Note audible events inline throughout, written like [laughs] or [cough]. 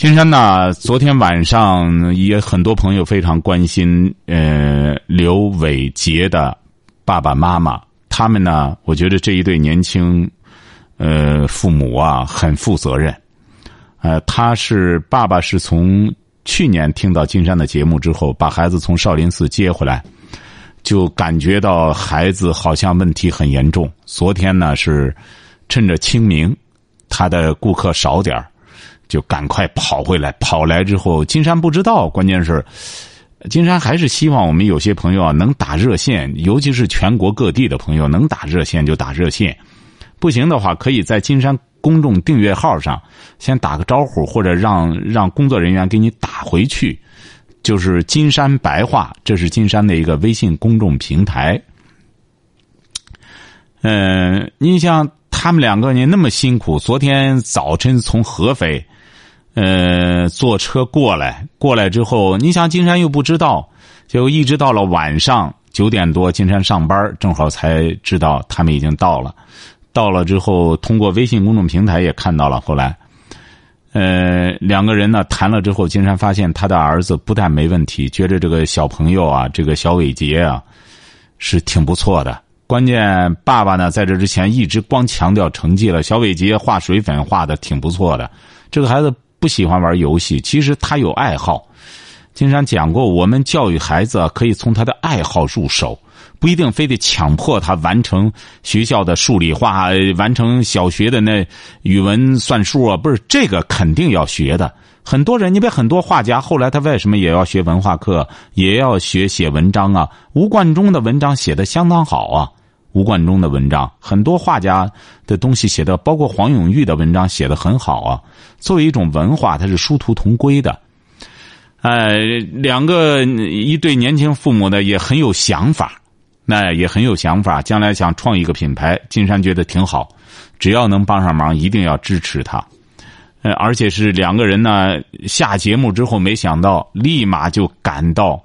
金山呢，昨天晚上也很多朋友非常关心，呃，刘伟杰的爸爸妈妈，他们呢，我觉得这一对年轻，呃，父母啊，很负责任。呃，他是爸爸是从去年听到金山的节目之后，把孩子从少林寺接回来，就感觉到孩子好像问题很严重。昨天呢是趁着清明，他的顾客少点儿就赶快跑回来。跑来之后，金山不知道，关键是金山还是希望我们有些朋友啊能打热线，尤其是全国各地的朋友能打热线就打热线，不行的话可以在金山。公众订阅号上，先打个招呼，或者让让工作人员给你打回去，就是金山白话，这是金山的一个微信公众平台。嗯，你像他们两个人那么辛苦，昨天早晨从合肥，呃，坐车过来，过来之后，你想金山又不知道，就一直到了晚上九点多，金山上班，正好才知道他们已经到了。到了之后，通过微信公众平台也看到了。后来，呃，两个人呢谈了之后，金山发现他的儿子不但没问题，觉得这个小朋友啊，这个小伟杰啊，是挺不错的。关键爸爸呢在这之前一直光强调成绩了。小伟杰画水粉画的挺不错的。这个孩子不喜欢玩游戏，其实他有爱好。金山讲过，我们教育孩子可以从他的爱好入手。不一定非得强迫他完成学校的数理化，完成小学的那语文算数啊，不是这个肯定要学的。很多人，你别很多画家，后来他为什么也要学文化课，也要学写文章啊？吴冠中的文章写的相当好啊，吴冠中的文章，很多画家的东西写的，包括黄永玉的文章写的很好啊。作为一种文化，它是殊途同归的。呃，两个一对年轻父母呢，也很有想法。那也很有想法，将来想创一个品牌，金山觉得挺好，只要能帮上忙，一定要支持他。呃，而且是两个人呢，下节目之后，没想到立马就赶到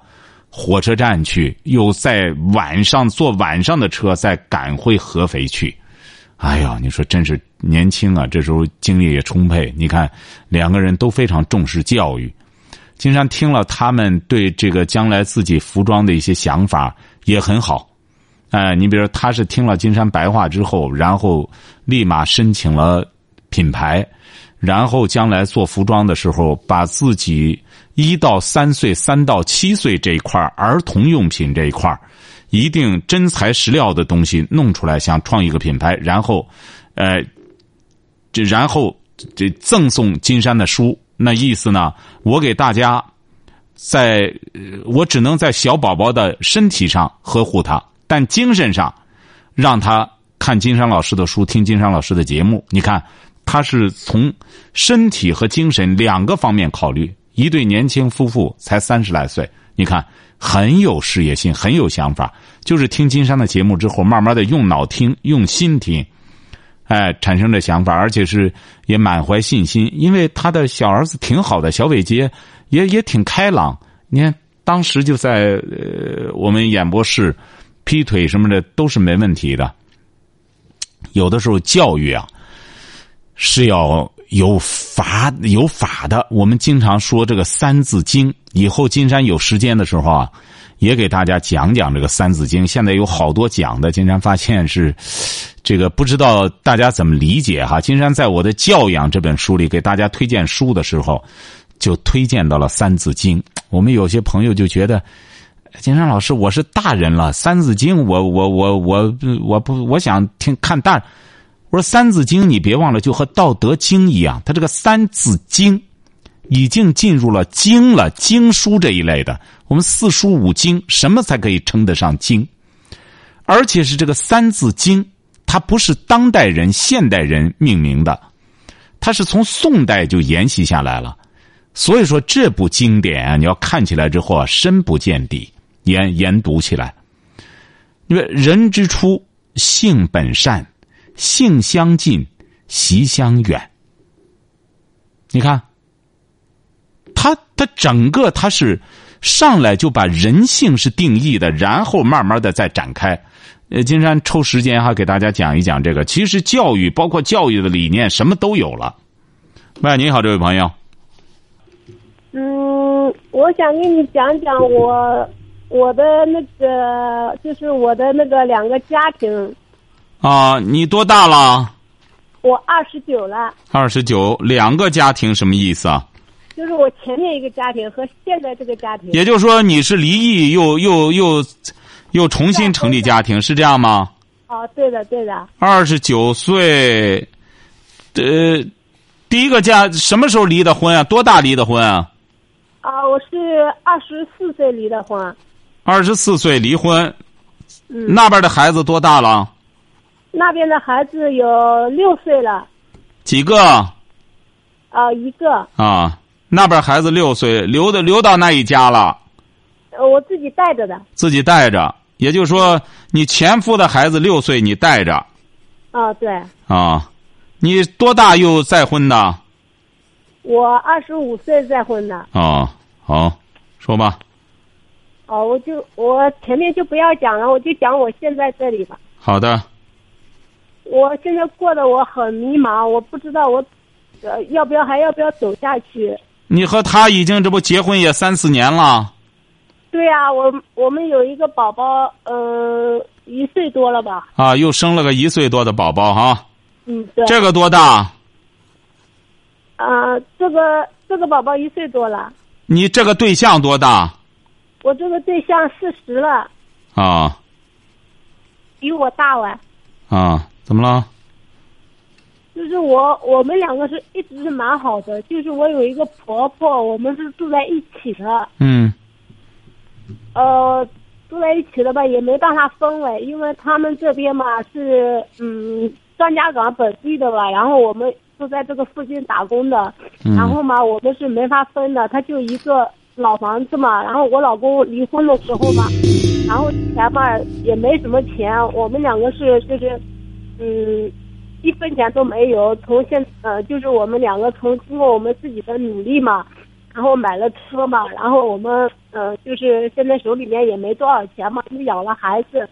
火车站去，又在晚上坐晚上的车再赶回合肥去。哎呀，你说真是年轻啊，这时候精力也充沛。你看，两个人都非常重视教育。金山听了他们对这个将来自己服装的一些想法，也很好。哎，你比如他是听了金山白话之后，然后立马申请了品牌，然后将来做服装的时候，把自己一到三岁、三到七岁这一块儿童用品这一块儿，一定真材实料的东西弄出来，想创一个品牌，然后，呃，这然后这赠送金山的书，那意思呢？我给大家，在我只能在小宝宝的身体上呵护他。但精神上，让他看金山老师的书，听金山老师的节目。你看，他是从身体和精神两个方面考虑。一对年轻夫妇才三十来岁，你看很有事业心，很有想法。就是听金山的节目之后，慢慢的用脑听，用心听，哎，产生的想法，而且是也满怀信心。因为他的小儿子挺好的，小伟杰也也挺开朗。你看，当时就在呃我们演播室。劈腿什么的都是没问题的。有的时候教育啊是要有法有法的。我们经常说这个《三字经》，以后金山有时间的时候啊，也给大家讲讲这个《三字经》。现在有好多讲的，金山发现是这个不知道大家怎么理解哈。金山在我的教养这本书里给大家推荐书的时候，就推荐到了《三字经》。我们有些朋友就觉得。金山老师，我是大人了，《三字经》，我我我我我不，我想听看大。我说《三字经》，你别忘了，就和《道德经》一样，它这个《三字经》已经进入了经了，经书这一类的。我们四书五经，什么才可以称得上经？而且是这个《三字经》，它不是当代人、现代人命名的，它是从宋代就沿袭下来了。所以说这部经典啊，你要看起来之后啊，深不见底，研研读起来。因为人之初，性本善，性相近，习相远。你看，他他整个他是上来就把人性是定义的，然后慢慢的再展开。呃，金山抽时间哈，给大家讲一讲这个。其实教育包括教育的理念，什么都有了。喂，你好，这位朋友。嗯，我想跟你讲讲我我的那个，就是我的那个两个家庭。啊，你多大了？我二十九了。二十九，两个家庭什么意思啊？就是我前面一个家庭和现在这个家庭。也就是说，你是离异又又又。又重新成立家庭是这样吗？哦，对的，对的。二十九岁，呃，第一个家什么时候离的婚啊？多大离的婚啊？啊，我是二十四岁离的婚。二十四岁离婚，嗯，那边的孩子多大了？那边的孩子有六岁了。几个？啊，一个。啊，那边孩子六岁，留的留到那一家了。我自己带着的。自己带着，也就是说，你前夫的孩子六岁，你带着。啊，对。啊，你多大又再婚的？我二十五岁再婚的。哦，好，说吧。哦，我就我前面就不要讲了，我就讲我现在这里吧。好的。我现在过得我很迷茫，我不知道我，呃，要不要还要不要走下去？你和他已经这不结婚也三四年了。对呀，我我们有一个宝宝，呃，一岁多了吧？啊，又生了个一岁多的宝宝哈。嗯，对。这个多大？啊，这个这个宝宝一岁多了。你这个对象多大？我这个对象四十了。啊。比我大哇。啊，怎么了？就是我，我们两个是一直是蛮好的。就是我有一个婆婆，我们是住在一起的。嗯。呃，住在一起的吧，也没办法分了，因为他们这边嘛是嗯张家港本地的吧，然后我们就在这个附近打工的，然后嘛我们是没法分的，他就一个老房子嘛，然后我老公离婚的时候嘛，然后钱嘛也没什么钱，我们两个是就是嗯一分钱都没有，从现呃就是我们两个从经过我们自己的努力嘛。然后买了车嘛，然后我们呃，就是现在手里面也没多少钱嘛，就养了孩子，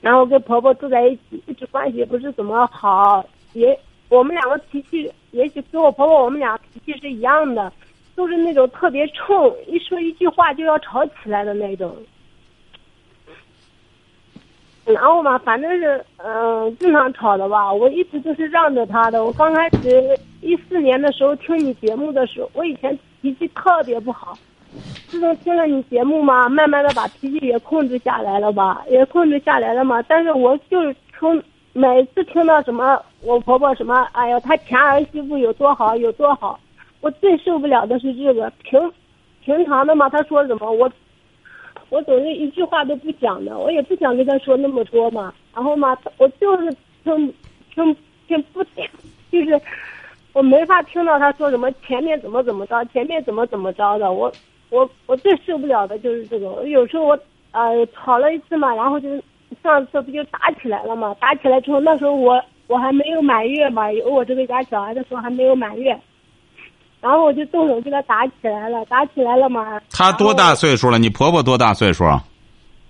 然后跟婆婆住在一起，一直关系不是怎么好，也我们两个脾气，也许跟我婆婆我们俩脾气是一样的，都是那种特别冲，一说一句话就要吵起来的那种。然后嘛，反正是嗯，经常吵的吧。我一直都是让着他的。我刚开始一四年的时候听你节目的时候，我以前脾气特别不好。自从听了你节目嘛，慢慢的把脾气也控制下来了吧，也控制下来了嘛。但是我就是从每次听到什么我婆婆什么，哎呀，她前儿媳妇有多好有多好，我最受不了的是这个平平常的嘛，她说什么我。我总是一句话都不讲的，我也不想跟他说那么多嘛。然后嘛，我就是听听听不听，就是我没法听到他说什么前面怎么怎么着，前面怎么怎么着的。我我我最受不了的就是这个。有时候我呃吵了一次嘛，然后就上次不就打起来了嘛？打起来之后，那时候我我还没有满月嘛，有我这个家小孩的时候还没有满月。然后我就动手跟他打起来了，打起来了嘛。他多大岁数了？你婆婆多大岁数？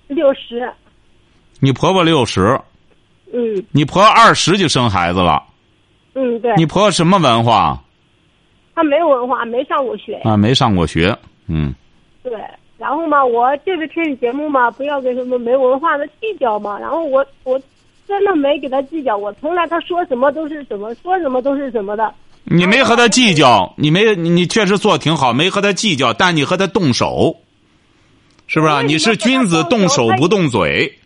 六十。你婆婆六十。嗯。你婆二十就生孩子了。嗯，对。你婆婆什么文化？她没有文化，没上过学。啊，没上过学。嗯。对，然后嘛，我就是听你节目嘛，不要跟什么没文化的计较嘛。然后我我真的没给他计较，我从来他说什么都是什么，说什么都是什么的。你没和他计较，你没你确实做挺好，没和他计较，但你和他动手，是不是？你是君子，动手不动嘴。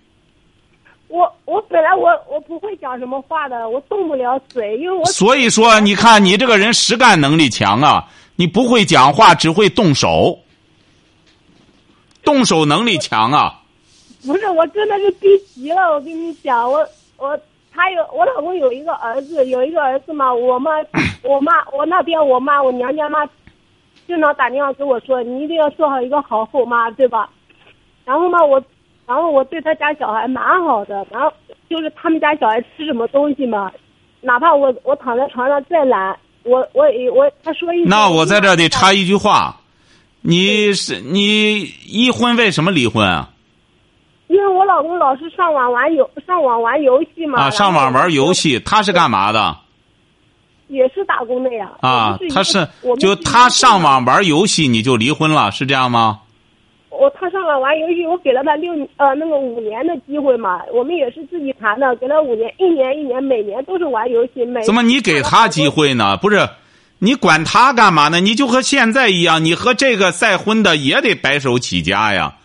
我我本来我我不会讲什么话的，我动不了嘴，因为我。所以说，你看你这个人实干能力强啊，你不会讲话，只会动手，动手能力强啊。不是，我真的是逼急了，我跟你讲，我我。他有我老公有一个儿子，有一个儿子嘛，我妈，我妈，我那边我妈，我娘家妈，经常打电话给我说，你一定要做好一个好后妈，对吧？然后嘛，我，然后我对他家小孩蛮好的，然后就是他们家小孩吃什么东西嘛，哪怕我我躺在床上再懒，我我我他说一那我在这得插一句话，你是你一婚为什么离婚啊？因为我老公老是上网玩游上网玩游戏嘛。啊，上网玩游戏，他是干嘛的？也是打工的呀。啊，他是就他上网玩游戏，你就离婚了，是这样吗？我他上网玩游戏，我给了他六呃那个五年的机会嘛，我们也是自己谈的，给了五年，一年一年，每年都是玩游戏。每怎么你给他机会呢？不是，你管他干嘛呢？你就和现在一样，你和这个再婚的也得白手起家呀。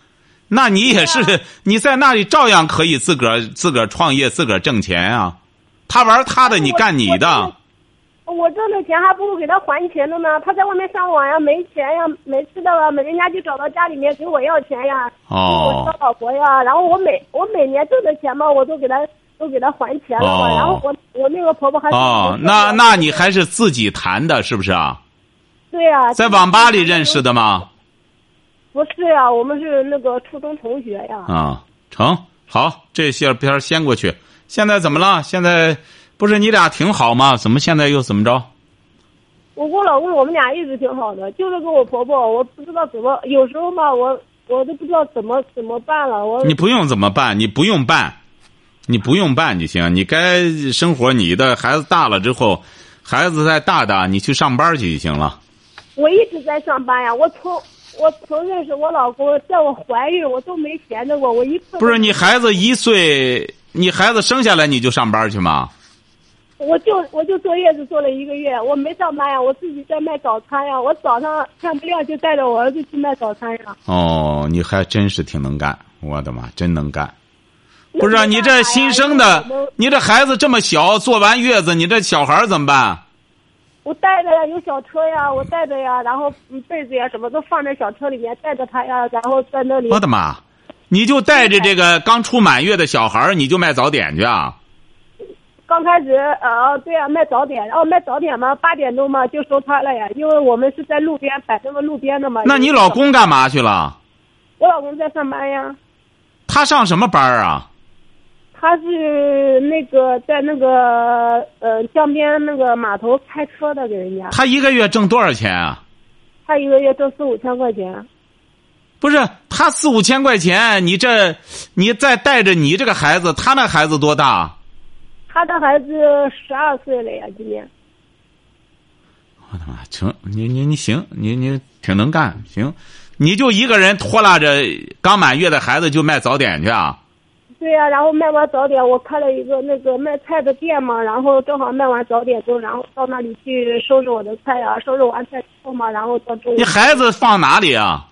那你也是 [laughs] 你在那里照样可以自个儿自个儿创业，自个儿挣钱啊。他玩他的，你干你的。我挣的钱还不如给他还钱的呢。他在外面上网呀，没钱呀，没吃的了，人家就找到家里面给我要钱呀。哦。我老婆呀，然后我每我每年挣的钱嘛，我都给他都给他还钱了嘛。然后我我那个婆婆还。哦，那那你还是自己谈的，是不是啊？对呀。在网吧里认识的吗？不是呀，我们是那个初中同学呀。啊，成好，这些边先过去。现在怎么了？现在。不是你俩挺好吗？怎么现在又怎么着？我跟我老公我们俩一直挺好的，就是跟我婆婆，我不知道怎么，有时候嘛，我我都不知道怎么怎么办了。我你不用怎么办，你不用办，你不用办就行。你该生活你的，孩子大了之后，孩子再大大，你去上班去就行了。我一直在上班呀，我从我从认识我老公，在我怀孕，我都没闲着过，我一不是你孩子一岁，你孩子生下来你就上班去吗？我就我就坐月子坐了一个月，我没上班呀，我自己在卖早餐呀。我早上天不亮就带着我儿子去卖早餐呀。哦，你还真是挺能干，我的妈，真能干！不是啊你这新生的，你这孩子这么小，坐完月子，你这小孩怎么办？我带着呀，有小车呀，我带着呀，然后被子呀什么都放在小车里面，带着他呀，然后在那里。我的妈！你就带着这个刚出满月的小孩，你就卖早点去啊？刚开始，啊，对啊，卖早点，然后卖早点嘛，八点钟嘛就收摊了呀，因为我们是在路边摆那个路边的嘛。那你老公干嘛去了？我老公在上班呀。他上什么班啊？他是那个在那个呃江边那个码头开车的，给人家。他一个月挣多少钱啊？他一个月挣四五千块钱。不是，他四五千块钱，你这，你再带着你这个孩子，他那孩子多大？他的孩子十二岁了呀，今年。我的妈，成，你你你行，你你挺能干，行，你就一个人拖拉着刚满月的孩子就卖早点去啊？对呀，然后卖完早点，我开了一个那个卖菜的店嘛，然后正好卖完早点之后，然后到那里去收拾我的菜呀，收拾完菜之后嘛，然后到中午。你孩子放哪里啊？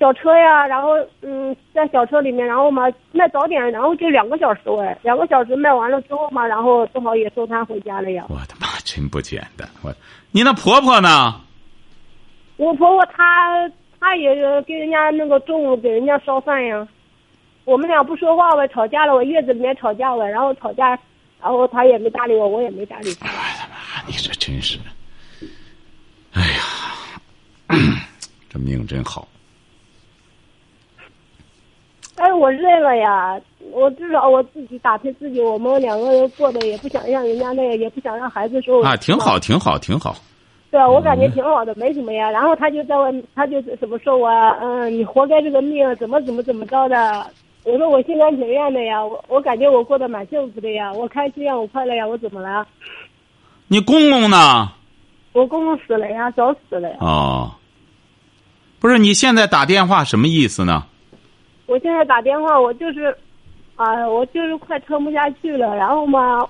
小车呀，然后嗯，在小车里面，然后嘛卖早点，然后就两个小时喂，两个小时卖完了之后嘛，然后正好也收摊回家了呀。我的妈，真不简单！我，你那婆婆呢？我婆婆她她也给人家那个中午给人家烧饭呀。我们俩不说话呗，吵架了，我月子里面吵架了，然后吵架，然后她也没搭理我，我也没搭理她。我的妈，你这真是，哎呀，[clears throat] 这命真好。哎，我认了呀！我至少我自己打拼自己，我们两个人过得也不想让人家那个，也不想让孩子受。啊，挺好，挺好，挺好。对啊，我感觉挺好的，没什么呀。然后他就在外，他就怎么说我？嗯，你活该这个命，怎么怎么怎么着的？我说我心甘情愿的呀，我我感觉我过得蛮幸福的呀，我开心呀，我快乐呀，我怎么了？你公公呢？我公公死了呀，早死了呀。哦，不是，你现在打电话什么意思呢？我现在打电话，我就是，啊，我就是快撑不下去了。然后嘛，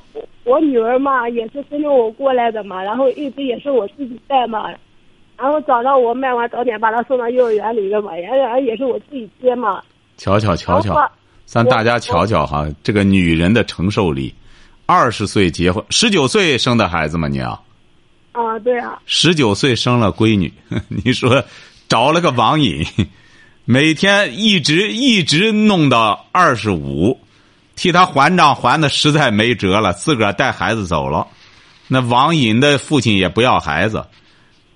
我女儿嘛也是跟着我过来的嘛，然后一直也是我自己带嘛。然后早上我卖完早点，把她送到幼儿园里的嘛，然后也是我自己接嘛。瞧瞧瞧瞧，咱大家瞧瞧哈，这个女人的承受力。二十岁结婚，十九岁生的孩子吗？你啊？啊，对啊。十九岁生了闺女，[laughs] 你说找了个网瘾。每天一直一直弄到二十五，替他还账还的实在没辙了，自个儿带孩子走了。那网瘾的父亲也不要孩子，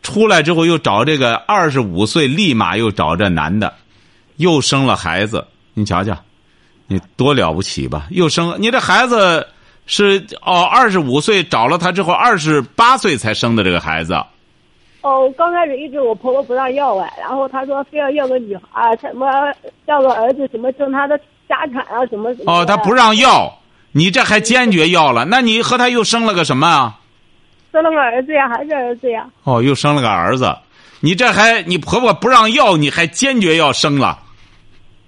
出来之后又找这个二十五岁，立马又找这男的，又生了孩子。你瞧瞧，你多了不起吧？又生你这孩子是哦，二十五岁找了他之后，二十八岁才生的这个孩子。哦，刚开始一直我婆婆不让要哎，然后她说非要要个女孩，什么要个儿子，什么挣她的家产啊，什么什么。哦，她不让要，你这还坚决要了？那你和她又生了个什么啊？生了个儿子呀，还是儿子呀？哦，又生了个儿子，你这还你婆婆不让要，你还坚决要生了？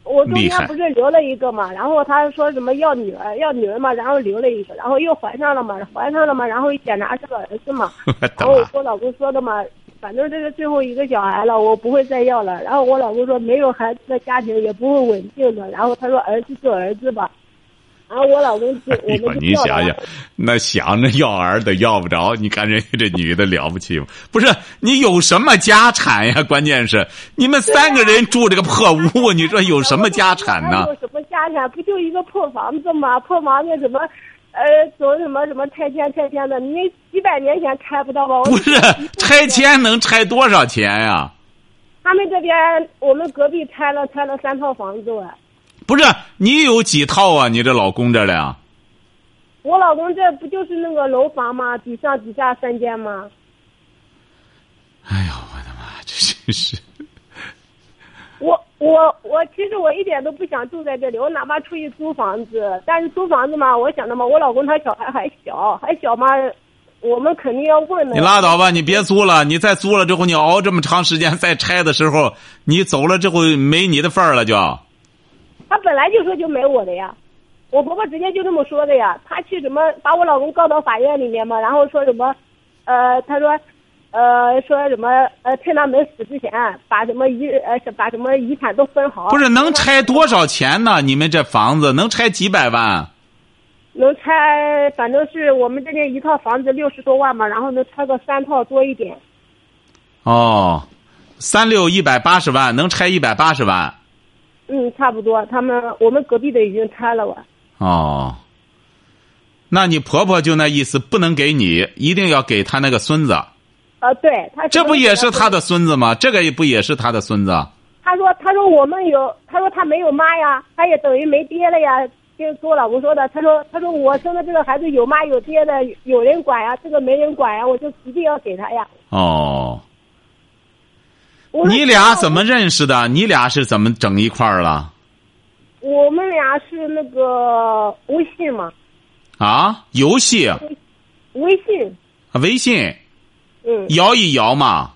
我中间不是留了一个嘛，然后他说什么要女儿，要女儿嘛，然后留了一个，然后又怀上了嘛，怀上了嘛，然后一检查是个儿子嘛，[laughs] 然后我老公说的嘛，反正这是最后一个小孩了，我不会再要了。然后我老公说没有孩子的家庭也不会稳定的，然后他说儿子就儿子吧。然后我老公就 [laughs] 我们就你想想，那想着要儿子要不着，你看人家这女的了不起吗？不是你有什么家产呀？关键是你们三个人住这个破屋，你说有什么家产呢？[laughs] 有什么家产？不就一个破房子吗？破房子怎么？呃，走什么什么拆迁拆迁的？你几百年前拆不到吧？不是拆迁能拆多少钱呀？他们这边我们隔壁拆了拆了三套房子哎。不是你有几套啊？你这老公这俩？我老公这不就是那个楼房吗？底上底下三间吗？哎呦，我的妈！这真是。我我我，其实我一点都不想住在这里，我哪怕出去租房子，但是租房子嘛，我想的嘛，我老公他小孩还小，还小嘛，我们肯定要问的。你拉倒吧，你别租了，你再租了之后，你熬这么长时间再拆的时候，你走了之后没你的份儿了就。他本来就说就没我的呀，我婆婆直接就这么说的呀。他去什么把我老公告到法院里面嘛，然后说什么，呃，他说，呃，说什么，呃，趁他没死之前，把什么遗呃把什么遗产都分好。不是能拆多少钱呢？你们这房子能拆几百万？能拆，反正是我们这边一套房子六十多万嘛，然后能拆个三套多一点。哦，三六一百八十万，能拆一百八十万。嗯，差不多。他们我们隔壁的已经拆了哇？哦，那你婆婆就那意思，不能给你，一定要给他那个孙子。啊，对，他这不也是他的孙子吗？这个也不也是他的孙子？他说：“他说我们有，他说他没有妈呀，他也等于没爹了呀。”就跟我老公说的，他说：“他说我生的这个孩子有妈有爹的，有人管呀，这个没人管呀，我就一定要给他呀。”哦。你俩怎么认识的？你俩是怎么整一块儿了？我们俩是那个微信嘛。啊，游戏。微信。啊，微信。嗯。摇一摇嘛。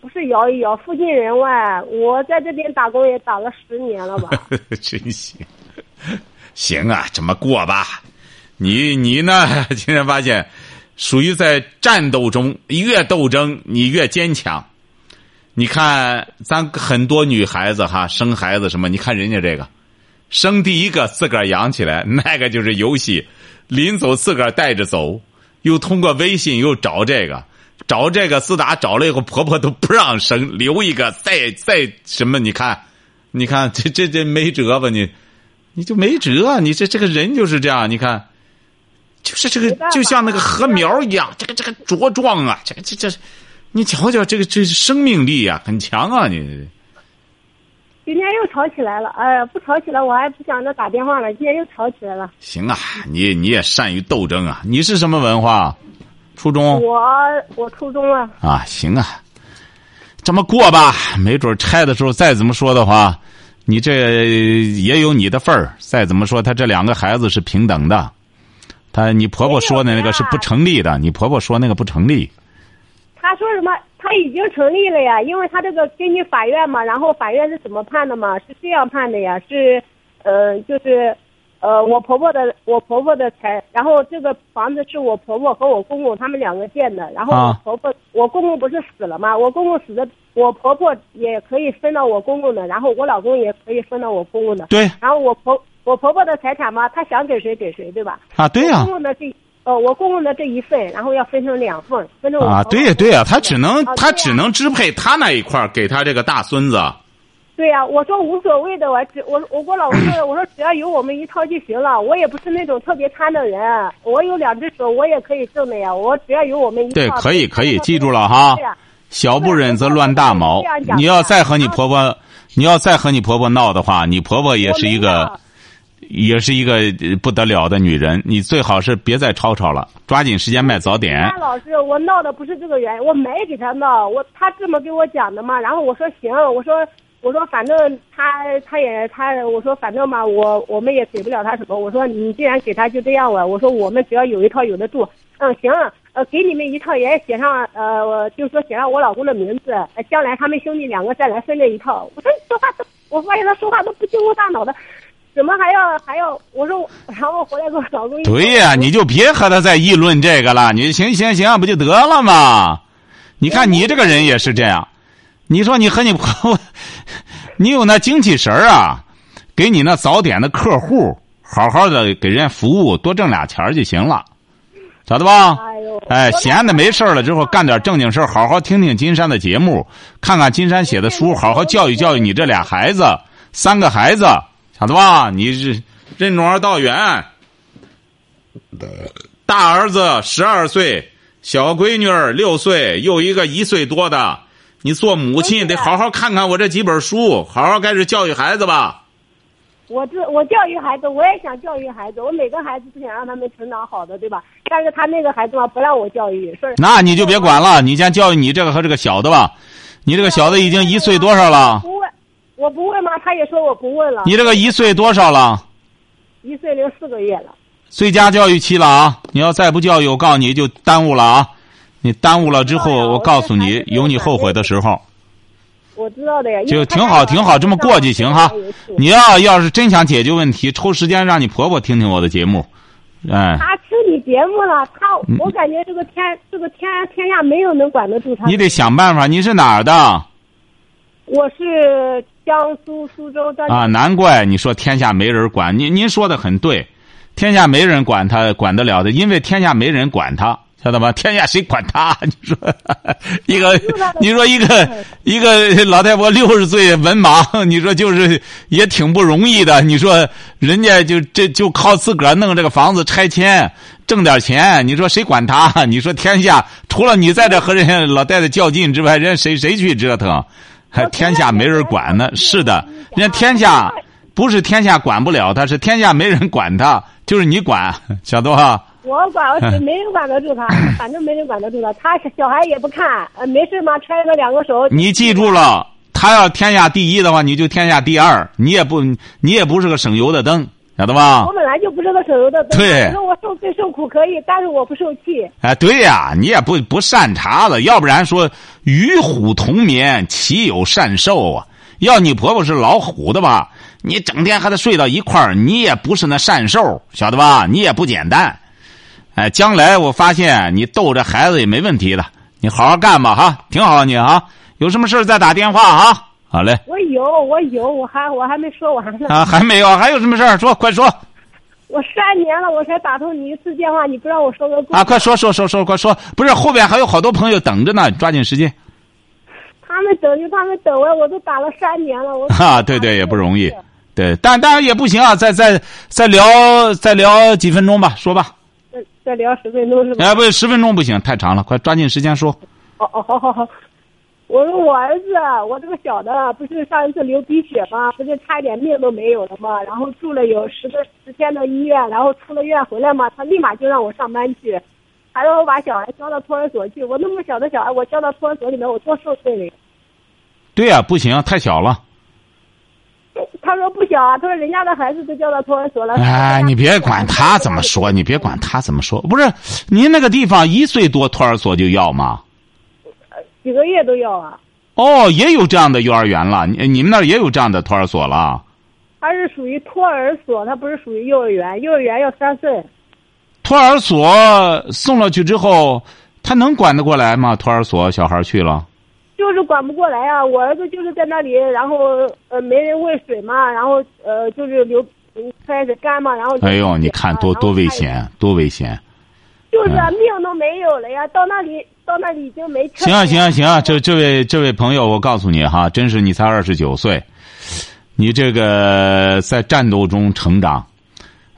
不是摇一摇，附近人外，我在这边打工也打了十年了吧。[laughs] 真行，行啊，这么过吧。你你呢？[laughs] 今天发现，属于在战斗中，越斗争你越坚强。你看，咱很多女孩子哈生孩子什么？你看人家这个，生第一个自个儿养起来，[laughs] 那个就是游戏，临走自个儿带着走，又通过微信又找这个，找这个自打找了以后，婆婆都不让生，留一个再再什么？你看，你看这这这没辙吧？你，你就没辙，你这这个人就是这样，你看，就是这个就像那个禾苗一样，这个这个茁壮啊，这个这这。你瞧瞧，这个这生命力啊，很强啊！你今天又吵起来了，哎呀，不吵起来我还不想着打电话了。今天又吵起来了。行啊，你你也善于斗争啊！你是什么文化？初中。我我初中啊。啊，行啊，这么过吧。没准拆的时候再怎么说的话，你这也有你的份儿。再怎么说，他这两个孩子是平等的。他你婆婆说的那个是不成立的，你婆婆说那个不成立。他说什么？他已经成立了呀，因为他这个根据法院嘛，然后法院是怎么判的嘛？是这样判的呀，是，呃，就是，呃，我婆婆的，我婆婆的财，然后这个房子是我婆婆和我公公他们两个建的，然后我婆婆，我公公不是死了吗？我公公死的，我婆婆也可以分到我公公的，然后我老公也可以分到我公公的。对。然后我婆我婆婆的财产嘛，她想给谁给谁，对吧？啊，对呀。公公的这。呃，我公公的这一份，然后要分成两份，分成啊，对呀对呀，他只能他只能支配他那一块给他这个大孙子。对呀，我说无所谓的，我只我我跟我老公说的，[clears throat] 我说只要有我们一套就行了，我也不是那种特别贪的人，我有两只手，我也可以挣的呀，我只要有我们一套。对，可以可以，记住了哈。小不忍则乱大谋。你要再和你婆婆，你要再和你婆婆闹的话，你婆婆也是一个，也是一个不得了的女人。你最好是别再吵吵了，抓紧时间卖早点。老师，我闹的不是这个原因，我没给他闹，我他这么给我讲的嘛。然后我说行，我说我说反正他他也他我说反正嘛，我我们也给不了他什么。我说你既然给他就这样吧。我说我们只要有一套有的住。嗯，行。呃，给你们一套，也写上，呃，我就说写上我老公的名字，将来他们兄弟两个再来分这一套。我说说话都，我发现他说话都不经过大脑的，怎么还要还要？我说，然后回来跟我老公。对呀，你就别和他再议论这个了。你行行行，不就得了吗？你看你这个人也是这样，你说你和你婆婆，[laughs] 你有那精气神儿啊，给你那早点的客户好好的给人家服务，多挣俩钱就行了。咋的吧？哎，闲的没事了之后，干点正经事好好听听金山的节目，看看金山写的书，好好教育教育你这俩孩子，三个孩子，咋的吧？你是任重而道远。大儿子十二岁，小闺女六岁，又一个一岁多的。你做母亲得好好看看我这几本书，好好开始教育孩子吧。我这我教育孩子，我也想教育孩子。我每个孩子都想让他们成长好的，对吧？但是他那个孩子嘛，不让我教育，说。那你就别管了，你先教育你这个和这个小的吧。你这个小的已经一岁多少了？不问，我不问吗？他也说我不问了。你这个一岁多少了？一岁零四个月了。最佳教育期了啊！你要再不教育，我告诉你就耽误了啊！你耽误了之后，我告诉你，有你后悔的时候。我知道的呀，就挺好，挺好，这么过就行哈。你要要是真想解决问题，抽时间让你婆婆听听我的节目，哎。他听你节目了，他我感觉这个天，这个天天下没有能管得住他。你得想办法。你是哪儿的？我是江苏苏州的。啊，难怪你说天下没人管。您您说的很对，天下没人管他，管得了的，因为天下没人管他。晓得吧？天下谁管他？你说一个，[laughs] 你说一个一个老太婆六十岁文盲，[laughs] 你说就是也挺不容易的。你说人家就这就靠自个儿弄这个房子拆迁挣点钱，你说谁管他？[laughs] 你说天下除了你在这和人家老太太较劲之外，人谁谁去折腾？还天下没人管呢？是的，人家天下不是天下管不了他，是天下没人管他，就是你管，晓得吧？我管，没人管得住他，[laughs] 反正没人管得住他。他小孩也不看，呃，没事嘛，揣着两个手。你记住了，他要天下第一的话，你就天下第二。你也不，你也不是个省油的灯，晓得吧？我本来就不是个省油的灯。对。你说我受罪受苦可以，但是我不受气。哎，对呀，你也不不善茬子，要不然说与虎同眠，岂有善兽啊？要你婆婆是老虎的吧？你整天和她睡到一块儿，你也不是那善兽，晓得吧？你也不简单。哎，将来我发现你逗着孩子也没问题的，你好好干吧哈，挺好你啊，有什么事再打电话啊，好嘞。我有，我有，我还我还没说完呢。啊，还没有，还有什么事说，快说。我三年了，我才打通你一次电话，你不让我说个。啊，快说说说说，快说！不是后边还有好多朋友等着呢，抓紧时间。他们等着他们等我，我都打了三年了，我。啊，对对，也不容易，对，但当然也不行啊，再再再聊再聊几分钟吧，说吧。再聊十分钟是吧？哎，不，十分钟不行，太长了，快抓紧时间说。哦哦，好好好。我说我儿子，我这个小的不是上一次流鼻血吗？不是差一点命都没有了吗？然后住了有十个十天的医院，然后出了院回来嘛，他立马就让我上班去，还让我把小孩交到托儿所去。我那么小的小孩，我交到托儿所里面，我多受罪了。对呀，不行，太小了。他说不小啊，他说人家的孩子都叫到托儿所了。哎，你别管他怎么说，你别管他怎么说。不是，您那个地方一岁多托儿所就要吗？几个月都要啊。哦，也有这样的幼儿园了，你你们那儿也有这样的托儿所了。它是属于托儿所，它不是属于幼儿园。幼儿园要三岁。托儿所送了去之后，他能管得过来吗？托儿所小孩去了。就是管不过来啊！我儿子就是在那里，然后呃没人喂水嘛，然后呃就是流开始干嘛，然后哎呦，你看多多危险，多危险！就是命都没有了呀，到那里到那里已经没行啊行啊行啊！这这位这位朋友，我告诉你哈，真是你才二十九岁，你这个在战斗中成长，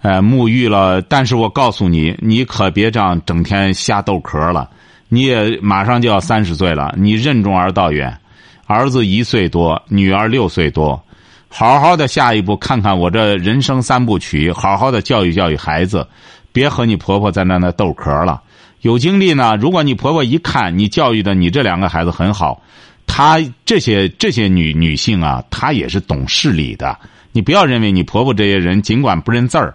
呃，沐浴了，但是我告诉你，你可别这样整天瞎斗壳了。你也马上就要三十岁了，你任重而道远，儿子一岁多，女儿六岁多，好好的下一步看看我这人生三部曲，好好的教育教育孩子，别和你婆婆在那那斗壳了。有精力呢，如果你婆婆一看你教育的你这两个孩子很好，她这些这些女女性啊，她也是懂事理的。你不要认为你婆婆这些人尽管不认字儿，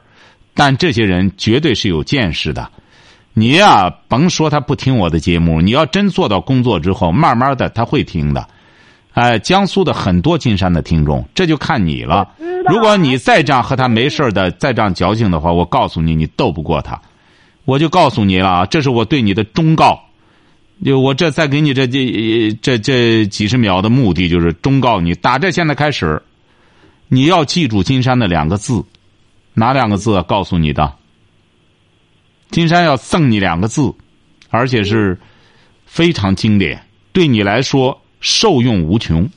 但这些人绝对是有见识的。你呀，甭说他不听我的节目，你要真做到工作之后，慢慢的他会听的。哎，江苏的很多金山的听众，这就看你了。如果你再这样和他没事的，再这样矫情的话，我告诉你，你斗不过他。我就告诉你了啊，这是我对你的忠告。就我这再给你这这这这几十秒的目的，就是忠告你，打这现在开始，你要记住金山的两个字，哪两个字？告诉你的，金山要赠你两个字，而且是非常经典，对你来说受用无穷。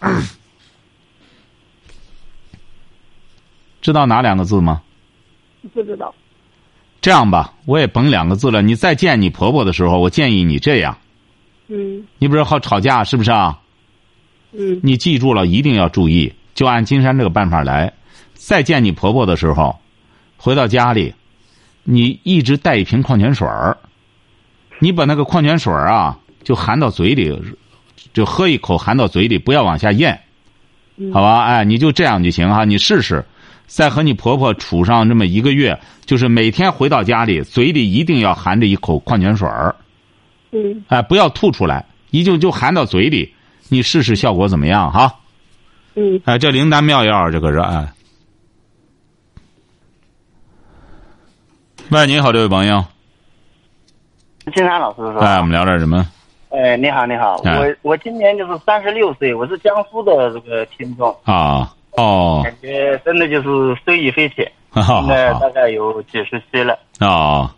[coughs] 知道哪两个字吗？不知道。这样吧，我也甭两个字了。你再见你婆婆的时候，我建议你这样。嗯。你不是好吵架是不是啊？嗯。你记住了一定要注意，就按金山这个办法来。再见你婆婆的时候，回到家里，你一直带一瓶矿泉水儿。你把那个矿泉水儿啊，就含到嘴里，就喝一口，含到嘴里，不要往下咽。好吧，哎，你就这样就行哈，你试试。再和你婆婆处上这么一个月，就是每天回到家里，嘴里一定要含着一口矿泉水儿。嗯。哎，不要吐出来，一就就含到嘴里，你试试效果怎么样哈？嗯。哎，这灵丹妙药，这个是哎。喂，你好，这位朋友。金山老师是吧？哎，我们聊点什么？哎，你好，你好，我我今年就是三十六岁，我是江苏的这个听众。啊。哦，感觉真的就是受益匪浅，现在大概有几十期了。啊，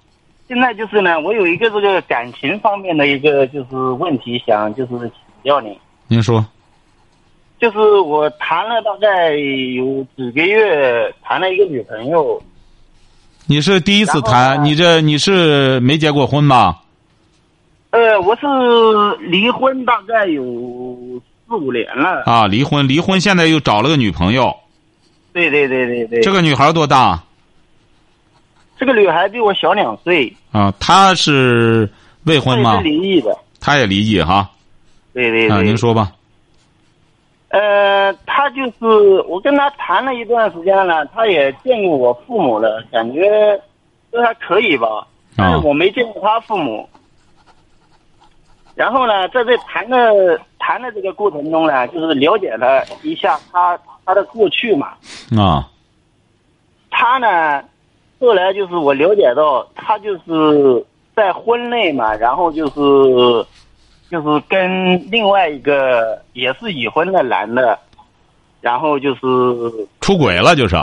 现在就是呢，我有一个这个感情方面的一个就是问题，想就是请教您。您说。就是我谈了大概有几个月，谈了一个女朋友。你是第一次谈？你这你是没结过婚吧？呃，我是离婚，大概有。四五年了啊！离婚，离婚，现在又找了个女朋友。对对对对对。这个女孩多大？这个女孩比我小两岁。啊，她是未婚吗？是离异的。她也离异哈。对对对。啊，您说吧。呃，他就是我跟他谈了一段时间了，他也见过我父母了，感觉都还可以吧。但是我没见过他父母。然后呢，在这谈的谈的这个过程中呢，就是了解了一下他他的过去嘛。啊。他呢，后来就是我了解到，他就是在婚内嘛，然后就是就是跟另外一个也是已婚的男的，然后就是出轨了，就是。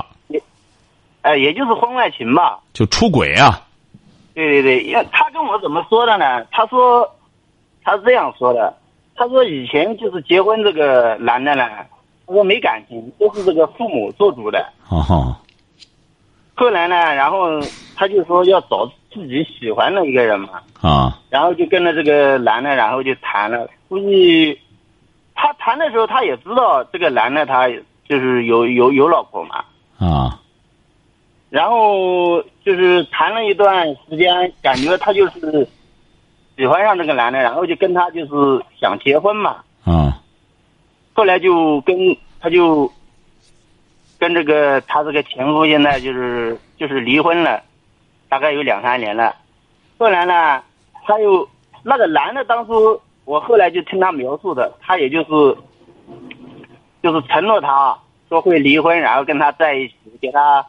哎，也就是婚外情吧。就出轨啊。对对对，因为他跟我怎么说的呢？他说。他是这样说的，他说以前就是结婚这个男的呢，他说没感情，都是这个父母做主的。哦。后来呢，然后他就说要找自己喜欢的一个人嘛。啊。然后就跟着这个男的，然后就谈了。估计他谈的时候，他也知道这个男的他就是有有有老婆嘛。啊。然后就是谈了一段时间，感觉他就是。喜欢上这个男的，然后就跟他就是想结婚嘛。啊。后来就跟他就跟这个他这个前夫现在就是就是离婚了，大概有两三年了。后来呢，他又那个男的当初我后来就听他描述的，他也就是就是承诺他说会离婚，然后跟他在一起，给他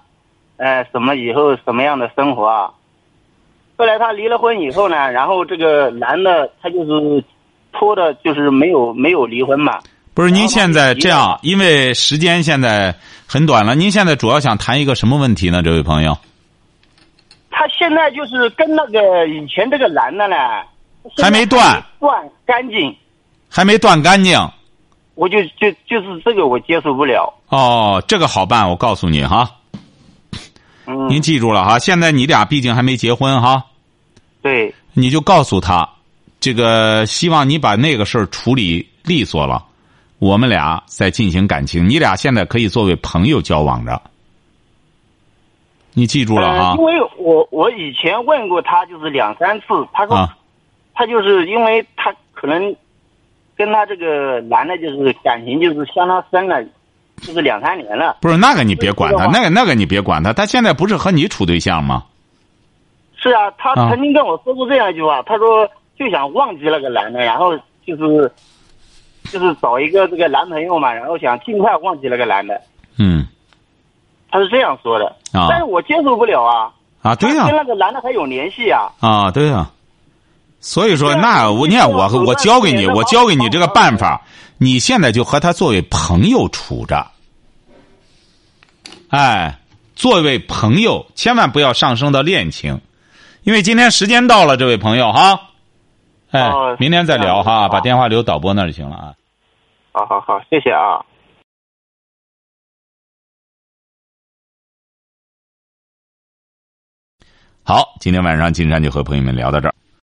呃什么以后什么样的生活啊。后来他离了婚以后呢，然后这个男的他就是拖的，就是没有没有离婚嘛。不是您现在这样，因为时间现在很短了。您现在主要想谈一个什么问题呢，这位朋友？他现在就是跟那个以前这个男的呢，还没断断干净，还没断干净。我就就就是这个我接受不了。哦，这个好办，我告诉你哈。嗯。您记住了哈，现在你俩毕竟还没结婚哈。对，你就告诉他，这个希望你把那个事儿处理利索了，我们俩再进行感情，你俩现在可以作为朋友交往着。你记住了哈。呃因，为我我以前问过他，就是两三次，他说、啊。他就是因为他可能跟他这个男的，就是感情就是相当深了，就是两三年了。不是那个你别管他，那个那个你别管他，他现在不是和你处对象吗？是啊，他啊。曾经跟我说过这样一句话，他说就想忘记那个男的，然后就是就是找一个这个男朋友嘛，然后想尽快忘记那个男的，嗯他是这样说的。啊但是我接受不了啊，啊，对呀、他跟那个男的还有联系啊。啊，对呀、所以说，那我你看我我教给你，我教给你这个办法，你现在就和他作为朋友处着，哎，作为朋友，千万不要上升到恋情，因为今天时间到了，这位朋友哈，哎哦，明天再聊哈，把电话留导播那就行了啊。好好好，谢谢啊。好，今天晚上金山就和朋友们聊到这儿。